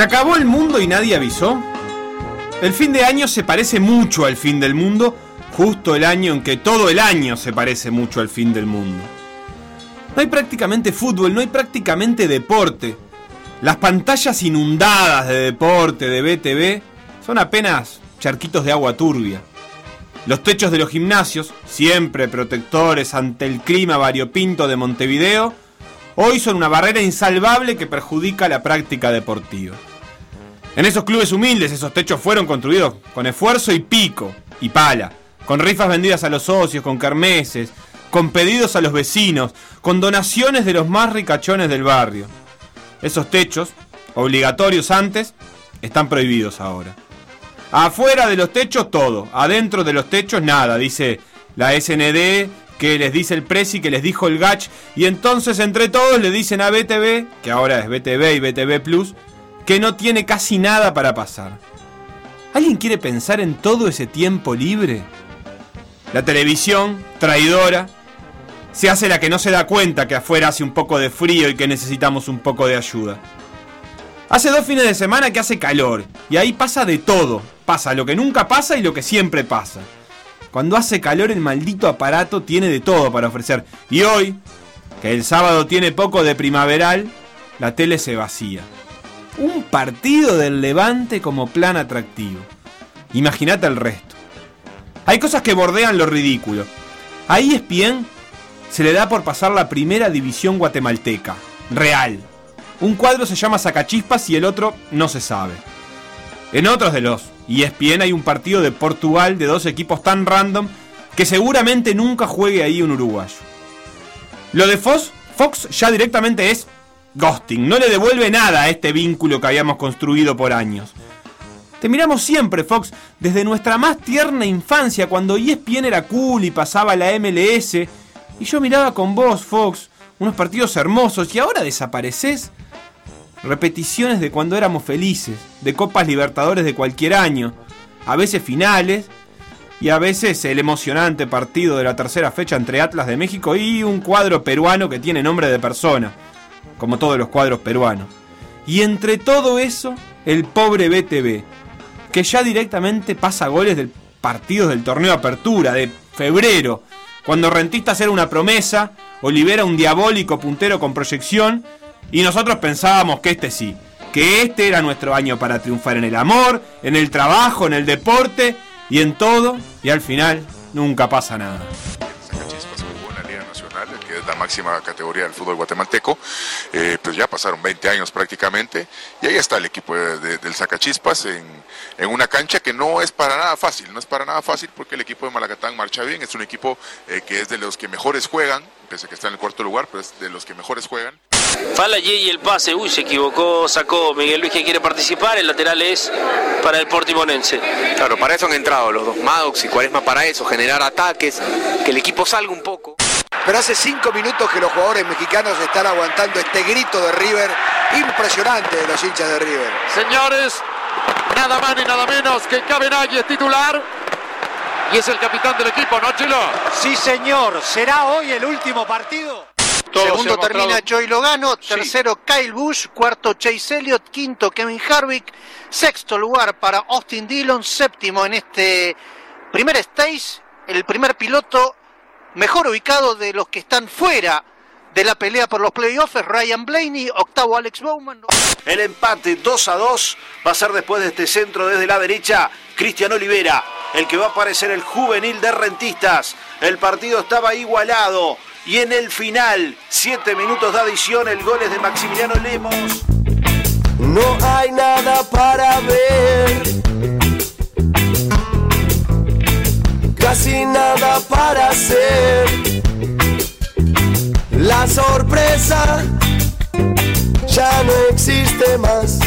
¿Se acabó el mundo y nadie avisó? El fin de año se parece mucho al fin del mundo, justo el año en que todo el año se parece mucho al fin del mundo. No hay prácticamente fútbol, no hay prácticamente deporte. Las pantallas inundadas de deporte, de BTV, son apenas charquitos de agua turbia. Los techos de los gimnasios, siempre protectores ante el clima variopinto de Montevideo, hoy son una barrera insalvable que perjudica la práctica deportiva. En esos clubes humildes esos techos fueron construidos con esfuerzo y pico y pala, con rifas vendidas a los socios, con kermeses, con pedidos a los vecinos, con donaciones de los más ricachones del barrio. Esos techos, obligatorios antes, están prohibidos ahora. Afuera de los techos todo, adentro de los techos nada, dice la SND, que les dice el Presi, que les dijo el Gach, y entonces entre todos le dicen a BTV, que ahora es BTV y BTV Plus, que no tiene casi nada para pasar. ¿Alguien quiere pensar en todo ese tiempo libre? La televisión, traidora, se hace la que no se da cuenta que afuera hace un poco de frío y que necesitamos un poco de ayuda. Hace dos fines de semana que hace calor y ahí pasa de todo. Pasa lo que nunca pasa y lo que siempre pasa. Cuando hace calor el maldito aparato tiene de todo para ofrecer. Y hoy, que el sábado tiene poco de primaveral, la tele se vacía. Un partido del Levante como plan atractivo. Imagínate el resto. Hay cosas que bordean lo ridículo. A ESPN se le da por pasar la primera división guatemalteca. Real. Un cuadro se llama Sacachispas y el otro no se sabe. En otros de los ESPN hay un partido de Portugal de dos equipos tan random que seguramente nunca juegue ahí un uruguayo. Lo de Fox, Fox ya directamente es ghosting, no le devuelve nada a este vínculo que habíamos construido por años. Te miramos siempre, Fox, desde nuestra más tierna infancia, cuando ESPN era cool y pasaba la MLS, y yo miraba con vos, Fox, unos partidos hermosos, y ahora desapareces. Repeticiones de cuando éramos felices, de Copas Libertadores de cualquier año, a veces finales, y a veces el emocionante partido de la tercera fecha entre Atlas de México y un cuadro peruano que tiene nombre de persona, como todos los cuadros peruanos. Y entre todo eso, el pobre BTV, que ya directamente pasa goles del partidos del torneo Apertura de febrero, cuando Rentistas era una promesa, Olivera un diabólico puntero con proyección, y nosotros pensábamos que este sí, que este era nuestro año para triunfar en el amor, en el trabajo, en el deporte y en todo, y al final nunca pasa nada es la máxima categoría del fútbol guatemalteco, eh, pues ya pasaron 20 años prácticamente, y ahí está el equipo de, del Sacachispas en, en, una cancha que no es para nada fácil, no es para nada fácil porque el equipo de Malacatán marcha bien, es un equipo eh, que es de los que mejores juegan, pese a que está en el cuarto lugar, pero es de los que mejores juegan. Fala y el pase, uy, se equivocó, sacó Miguel Luis que quiere participar, el lateral es para el Portimonense. Claro, para eso han entrado los dos Maddox y Cuaresma para eso, generar ataques, que el equipo salga un poco. Pero hace cinco minutos que los jugadores mexicanos están aguantando este grito de River impresionante de los hinchas de River. Señores, nada más ni nada menos que Cabenagui es titular. Y es el capitán del equipo, ¿no, Chilo? Sí, señor. ¿Será hoy el último partido? Segundo termina Joey Logano, tercero Kyle Bush, cuarto Chase Elliott, quinto Kevin Harvick, sexto lugar para Austin Dillon, séptimo en este primer stage, el primer piloto mejor ubicado de los que están fuera de la pelea por los playoffs Ryan Blaney, octavo Alex Bowman. El empate 2 a 2 va a ser después de este centro desde la derecha, Cristian Olivera, el que va a aparecer el juvenil de rentistas. El partido estaba igualado. Y en el final, 7 minutos de adición, el gol es de Maximiliano Lemos. No hay nada para ver. Casi nada para hacer. La sorpresa ya no existe más.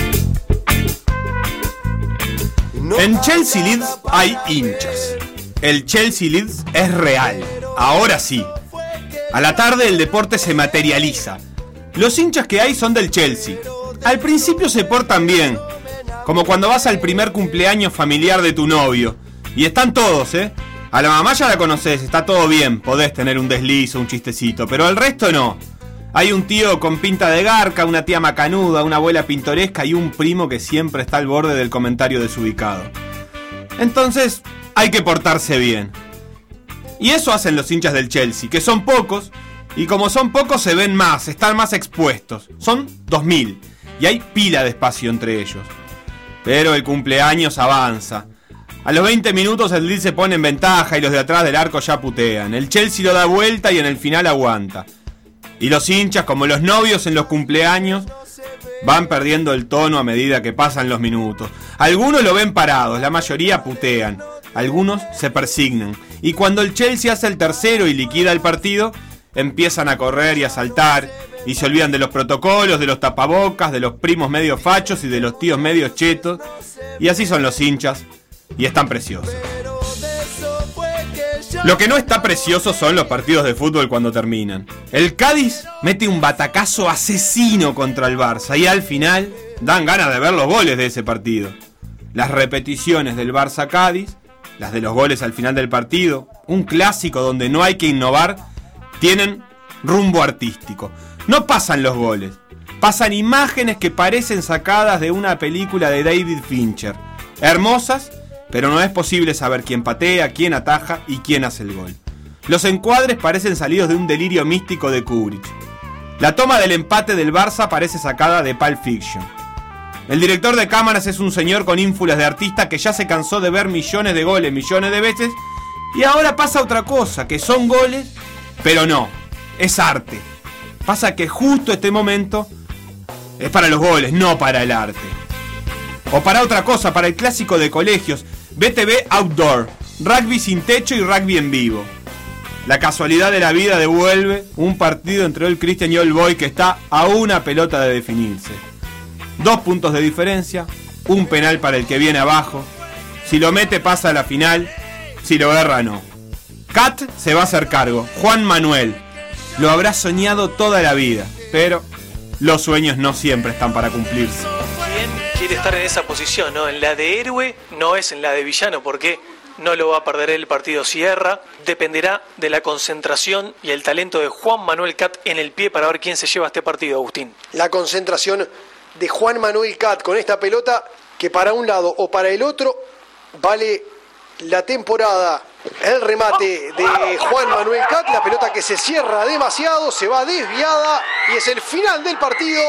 en Chelsea Leeds hay hinchas. El Chelsea Leeds es real. Ahora sí. A la tarde el deporte se materializa. Los hinchas que hay son del Chelsea. Al principio se portan bien, como cuando vas al primer cumpleaños familiar de tu novio. Y están todos, ¿eh? A la mamá ya la conoces, está todo bien, podés tener un desliz o un chistecito, pero al resto no. Hay un tío con pinta de garca, una tía macanuda, una abuela pintoresca y un primo que siempre está al borde del comentario desubicado. Entonces, hay que portarse bien. Y eso hacen los hinchas del Chelsea, que son pocos, y como son pocos se ven más, están más expuestos. Son 2.000, y hay pila de espacio entre ellos. Pero el cumpleaños avanza. A los 20 minutos el Lille se pone en ventaja y los de atrás del arco ya putean. El Chelsea lo da vuelta y en el final aguanta. Y los hinchas, como los novios en los cumpleaños, van perdiendo el tono a medida que pasan los minutos. Algunos lo ven parados, la mayoría putean. Algunos se persignan. Y cuando el Chelsea hace el tercero y liquida el partido, empiezan a correr y a saltar. Y se olvidan de los protocolos, de los tapabocas, de los primos medio fachos y de los tíos medio chetos. Y así son los hinchas. Y están preciosos. Lo que no está precioso son los partidos de fútbol cuando terminan. El Cádiz mete un batacazo asesino contra el Barça y al final dan ganas de ver los goles de ese partido. Las repeticiones del Barça Cádiz, las de los goles al final del partido, un clásico donde no hay que innovar, tienen rumbo artístico. No pasan los goles, pasan imágenes que parecen sacadas de una película de David Fincher. Hermosas pero no es posible saber quién patea, quién ataja y quién hace el gol. Los encuadres parecen salidos de un delirio místico de Kubrick. La toma del empate del Barça parece sacada de Pulp Fiction. El director de cámaras es un señor con ínfulas de artista que ya se cansó de ver millones de goles millones de veces y ahora pasa otra cosa, que son goles, pero no, es arte. Pasa que justo este momento es para los goles, no para el arte. O para otra cosa, para el clásico de colegios, BTV Outdoor, rugby sin techo y rugby en vivo. La casualidad de la vida devuelve un partido entre el Christian y el Boy que está a una pelota de definirse. Dos puntos de diferencia, un penal para el que viene abajo. Si lo mete pasa a la final, si lo agarra no. Cat se va a hacer cargo, Juan Manuel. Lo habrá soñado toda la vida, pero los sueños no siempre están para cumplirse quiere estar en esa posición, ¿no? En la de héroe, no es en la de villano, porque no lo va a perder el partido Sierra. Dependerá de la concentración y el talento de Juan Manuel Cat en el pie para ver quién se lleva este partido, Agustín. La concentración de Juan Manuel Cat con esta pelota que para un lado o para el otro vale la temporada. El remate de Juan Manuel Cat, la pelota que se cierra demasiado, se va desviada y es el final del partido.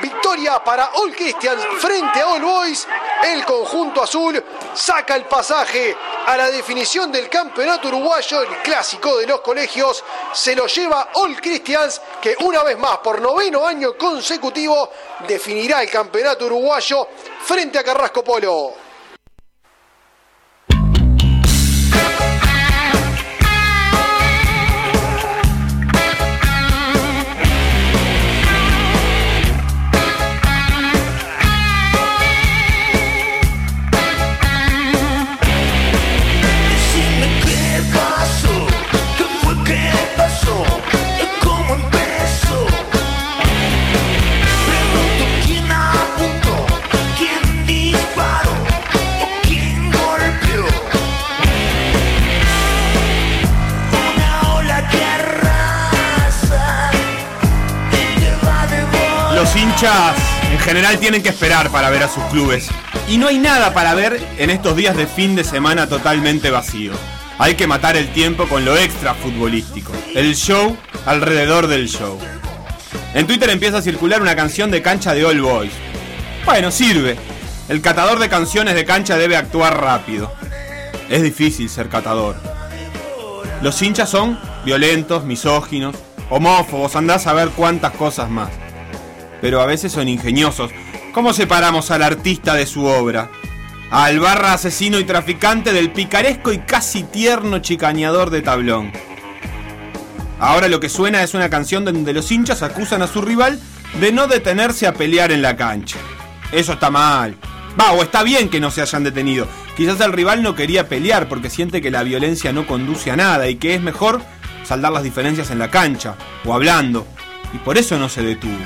Victoria para All Christians frente a All Boys. El conjunto azul saca el pasaje a la definición del campeonato uruguayo, el clásico de los colegios. Se lo lleva All Christians, que una vez más, por noveno año consecutivo, definirá el campeonato uruguayo frente a Carrasco Polo. En general tienen que esperar para ver a sus clubes. Y no hay nada para ver en estos días de fin de semana totalmente vacío. Hay que matar el tiempo con lo extra futbolístico. El show alrededor del show. En Twitter empieza a circular una canción de cancha de All Boys. Bueno, sirve. El catador de canciones de cancha debe actuar rápido. Es difícil ser catador. Los hinchas son violentos, misóginos, homófobos, andás a ver cuántas cosas más pero a veces son ingeniosos. ¿Cómo separamos al artista de su obra? Al barra asesino y traficante del picaresco y casi tierno chicañador de tablón. Ahora lo que suena es una canción donde los hinchas acusan a su rival de no detenerse a pelear en la cancha. Eso está mal. Va, o está bien que no se hayan detenido. Quizás el rival no quería pelear porque siente que la violencia no conduce a nada y que es mejor saldar las diferencias en la cancha o hablando. Y por eso no se detuvo.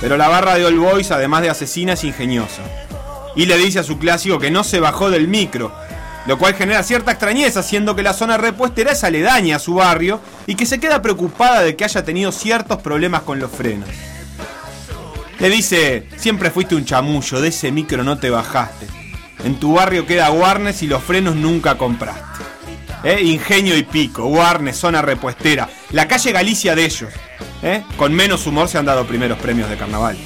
Pero la barra de All Boys, además de asesina, es ingeniosa. Y le dice a su clásico que no se bajó del micro. lo cual genera cierta extrañeza, siendo que la zona repuestera es aledaña a su barrio y que se queda preocupada de que haya tenido ciertos problemas con los frenos. Le dice, siempre fuiste un chamullo, de ese micro no te bajaste. En tu barrio queda Warnes y los frenos nunca compraste. ¿Eh? Ingenio y pico, Warnes, zona repuestera, la calle Galicia de ellos. ¿Eh? Con menos humor se han dado primeros premios de carnaval.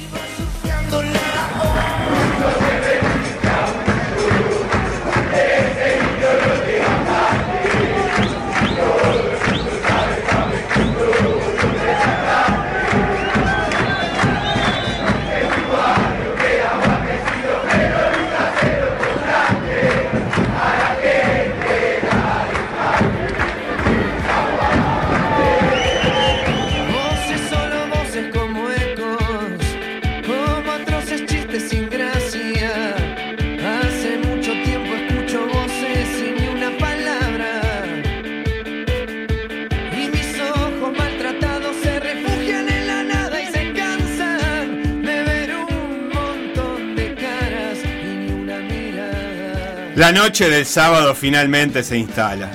La noche del sábado finalmente se instala.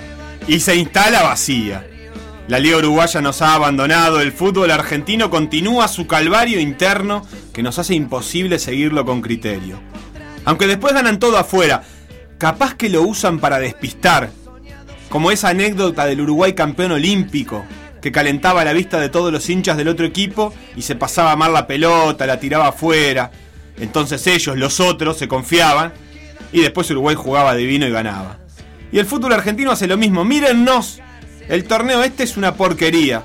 Y se instala vacía. La Liga Uruguaya nos ha abandonado, el fútbol argentino continúa su calvario interno que nos hace imposible seguirlo con criterio. Aunque después ganan todo afuera, capaz que lo usan para despistar. Como esa anécdota del Uruguay campeón olímpico, que calentaba la vista de todos los hinchas del otro equipo y se pasaba mal la pelota, la tiraba afuera. Entonces ellos, los otros, se confiaban y después Uruguay jugaba divino y ganaba. Y el fútbol argentino hace lo mismo. Mírennos. El torneo este es una porquería.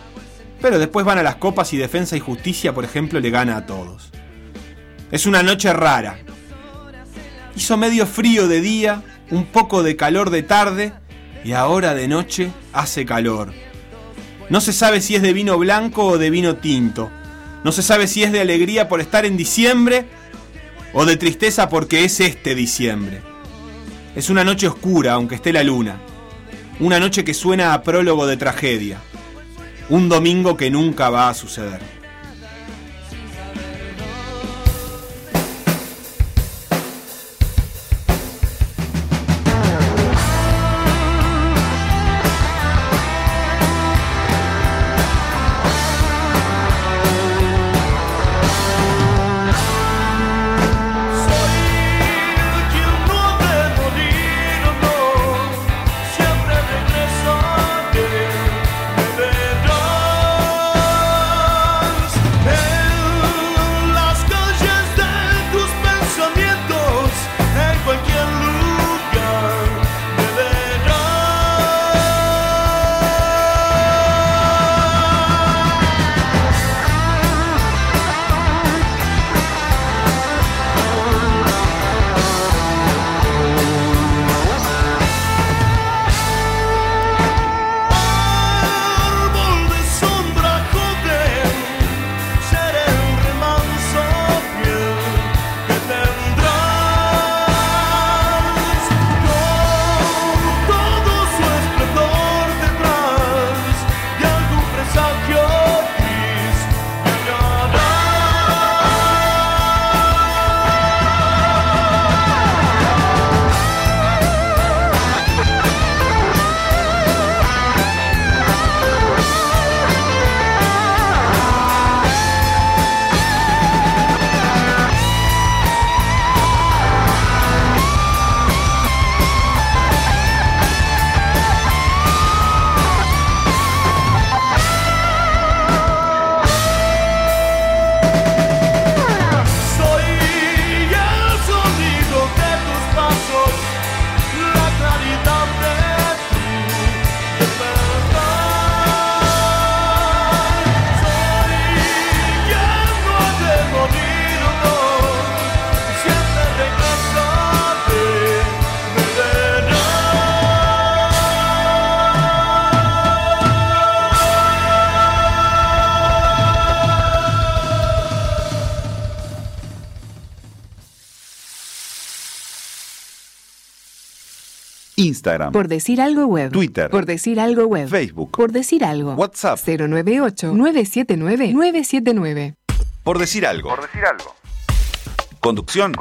Pero después van a las copas y Defensa y Justicia, por ejemplo, le gana a todos. Es una noche rara. Hizo medio frío de día, un poco de calor de tarde y ahora de noche hace calor. No se sabe si es de vino blanco o de vino tinto. No se sabe si es de alegría por estar en diciembre o de tristeza porque es este diciembre. Es una noche oscura, aunque esté la luna. Una noche que suena a prólogo de tragedia. Un domingo que nunca va a suceder. Instagram, Por decir algo web. Twitter, Por decir algo web. Facebook, Por decir algo. WhatsApp. 098 979 979. por decir algo. Por decir algo. Conducción.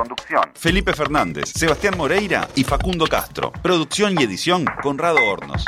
Felipe Fernández, Sebastián Moreira y Facundo Castro. Producción y edición Conrado Hornos.